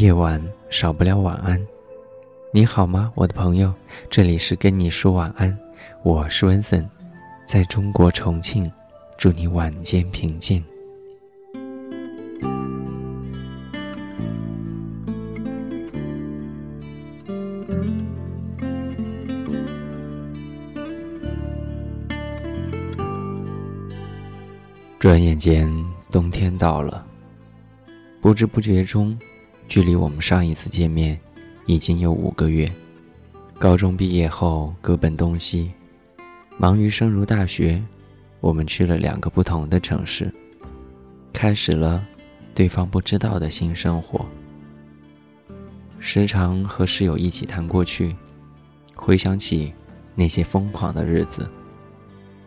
夜晚少不了晚安。你好吗，我的朋友？这里是跟你说晚安，我是温森，在中国重庆，祝你晚间平静。转眼间，冬天到了。不知不觉中，距离我们上一次见面已经有五个月。高中毕业后各奔东西，忙于升入大学，我们去了两个不同的城市，开始了对方不知道的新生活。时常和室友一起谈过去，回想起那些疯狂的日子。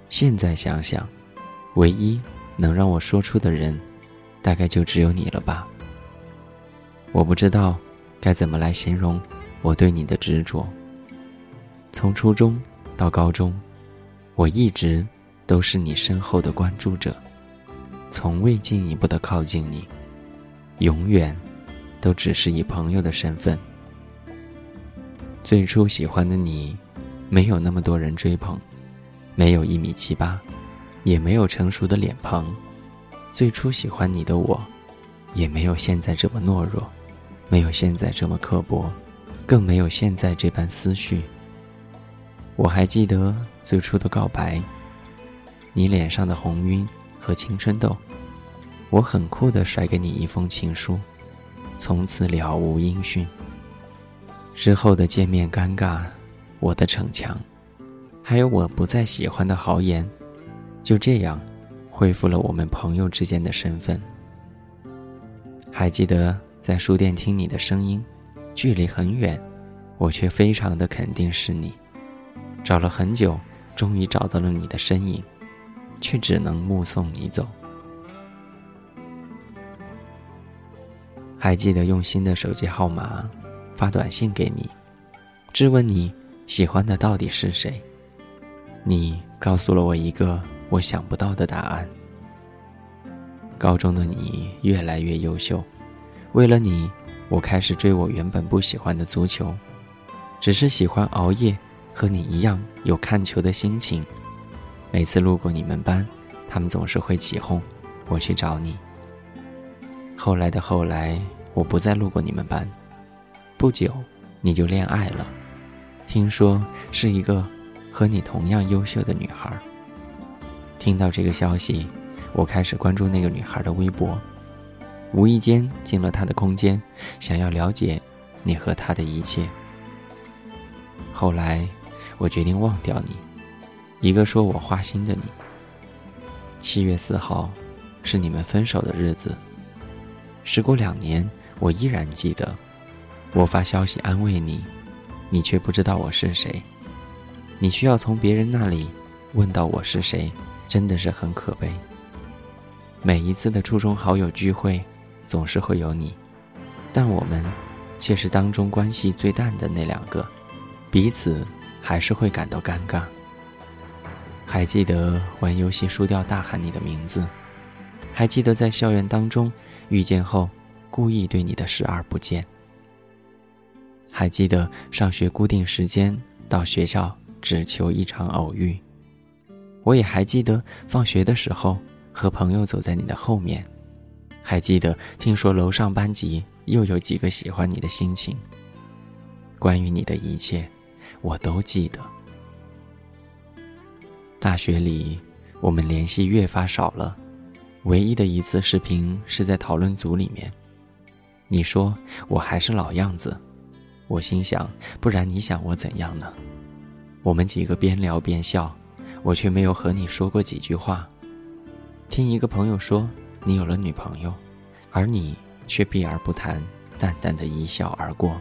现在想想，唯一。能让我说出的人，大概就只有你了吧。我不知道该怎么来形容我对你的执着。从初中到高中，我一直都是你身后的关注者，从未进一步的靠近你，永远都只是以朋友的身份。最初喜欢的你，没有那么多人追捧，没有一米七八。也没有成熟的脸庞，最初喜欢你的我，也没有现在这么懦弱，没有现在这么刻薄，更没有现在这般思绪。我还记得最初的告白，你脸上的红晕和青春痘，我很酷的甩给你一封情书，从此了无音讯。之后的见面尴尬，我的逞强，还有我不再喜欢的豪言。就这样，恢复了我们朋友之间的身份。还记得在书店听你的声音，距离很远，我却非常的肯定是你。找了很久，终于找到了你的身影，却只能目送你走。还记得用新的手机号码发短信给你，质问你喜欢的到底是谁？你告诉了我一个。我想不到的答案。高中的你越来越优秀，为了你，我开始追我原本不喜欢的足球，只是喜欢熬夜，和你一样有看球的心情。每次路过你们班，他们总是会起哄，我去找你。后来的后来，我不再路过你们班，不久你就恋爱了，听说是一个和你同样优秀的女孩。听到这个消息，我开始关注那个女孩的微博，无意间进了他的空间，想要了解你和他的一切。后来，我决定忘掉你，一个说我花心的你。七月四号，是你们分手的日子。时过两年，我依然记得，我发消息安慰你，你却不知道我是谁。你需要从别人那里问到我是谁。真的是很可悲。每一次的初中好友聚会，总是会有你，但我们却是当中关系最淡的那两个，彼此还是会感到尴尬。还记得玩游戏输掉大喊你的名字，还记得在校园当中遇见后故意对你的视而不见，还记得上学固定时间到学校只求一场偶遇。我也还记得放学的时候和朋友走在你的后面，还记得听说楼上班级又有几个喜欢你的心情。关于你的一切，我都记得。大学里，我们联系越发少了，唯一的一次视频是在讨论组里面。你说我还是老样子，我心想，不然你想我怎样呢？我们几个边聊边笑，我却没有和你说过几句话。听一个朋友说你有了女朋友，而你却避而不谈，淡淡的一笑而过。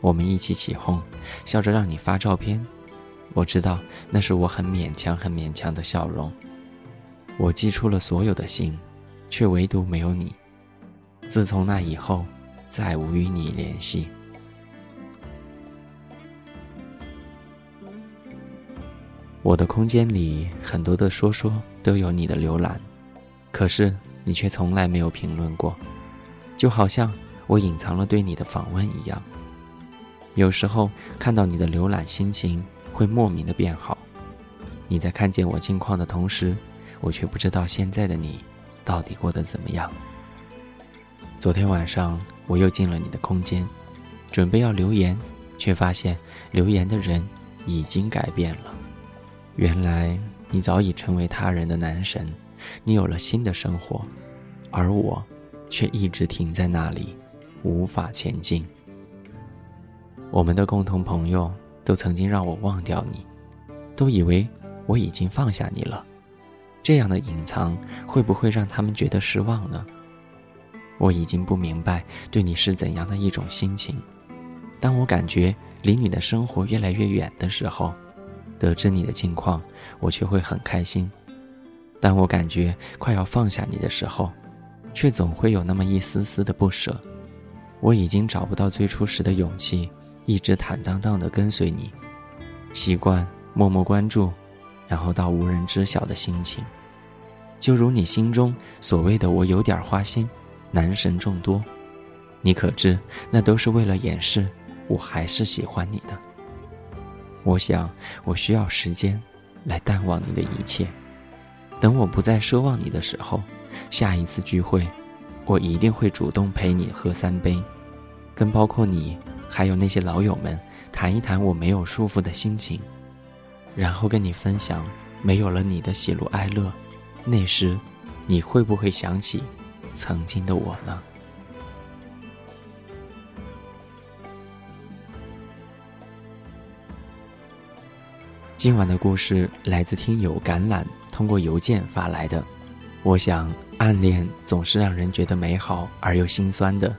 我们一起起哄，笑着让你发照片。我知道那是我很勉强、很勉强的笑容。我寄出了所有的信，却唯独没有你。自从那以后，再无与你联系。我的空间里很多的说说都有你的浏览，可是你却从来没有评论过，就好像我隐藏了对你的访问一样。有时候看到你的浏览，心情会莫名的变好。你在看见我近况的同时，我却不知道现在的你到底过得怎么样。昨天晚上我又进了你的空间，准备要留言，却发现留言的人已经改变了。原来你早已成为他人的男神，你有了新的生活，而我却一直停在那里，无法前进。我们的共同朋友都曾经让我忘掉你，都以为我已经放下你了。这样的隐藏会不会让他们觉得失望呢？我已经不明白对你是怎样的一种心情。当我感觉离你的生活越来越远的时候。得知你的近况，我却会很开心；当我感觉快要放下你的时候，却总会有那么一丝丝的不舍。我已经找不到最初时的勇气，一直坦荡荡地跟随你，习惯默默关注，然后到无人知晓的心情。就如你心中所谓的“我有点花心，男神众多”，你可知那都是为了掩饰我还是喜欢你的。我想，我需要时间来淡忘你的一切。等我不再奢望你的时候，下一次聚会，我一定会主动陪你喝三杯，跟包括你还有那些老友们谈一谈我没有束缚的心情，然后跟你分享没有了你的喜怒哀乐。那时，你会不会想起曾经的我呢？今晚的故事来自听友橄榄通过邮件发来的。我想，暗恋总是让人觉得美好而又心酸的。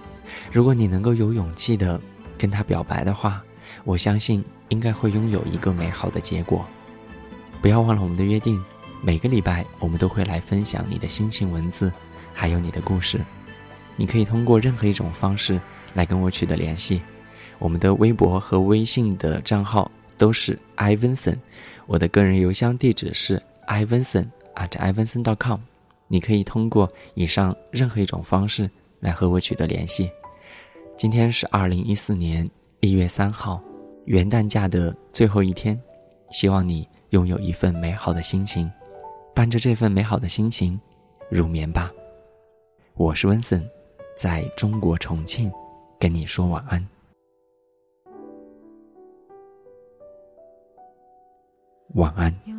如果你能够有勇气的跟他表白的话，我相信应该会拥有一个美好的结果。不要忘了我们的约定，每个礼拜我们都会来分享你的心情文字，还有你的故事。你可以通过任何一种方式来跟我取得联系。我们的微博和微信的账号。都是 Ivanson，我的个人邮箱地址是 Ivanson at Ivanson.com，你可以通过以上任何一种方式来和我取得联系。今天是二零一四年一月三号，元旦假的最后一天，希望你拥有一份美好的心情，伴着这份美好的心情入眠吧。我是温森，在中国重庆跟你说晚安。晚安。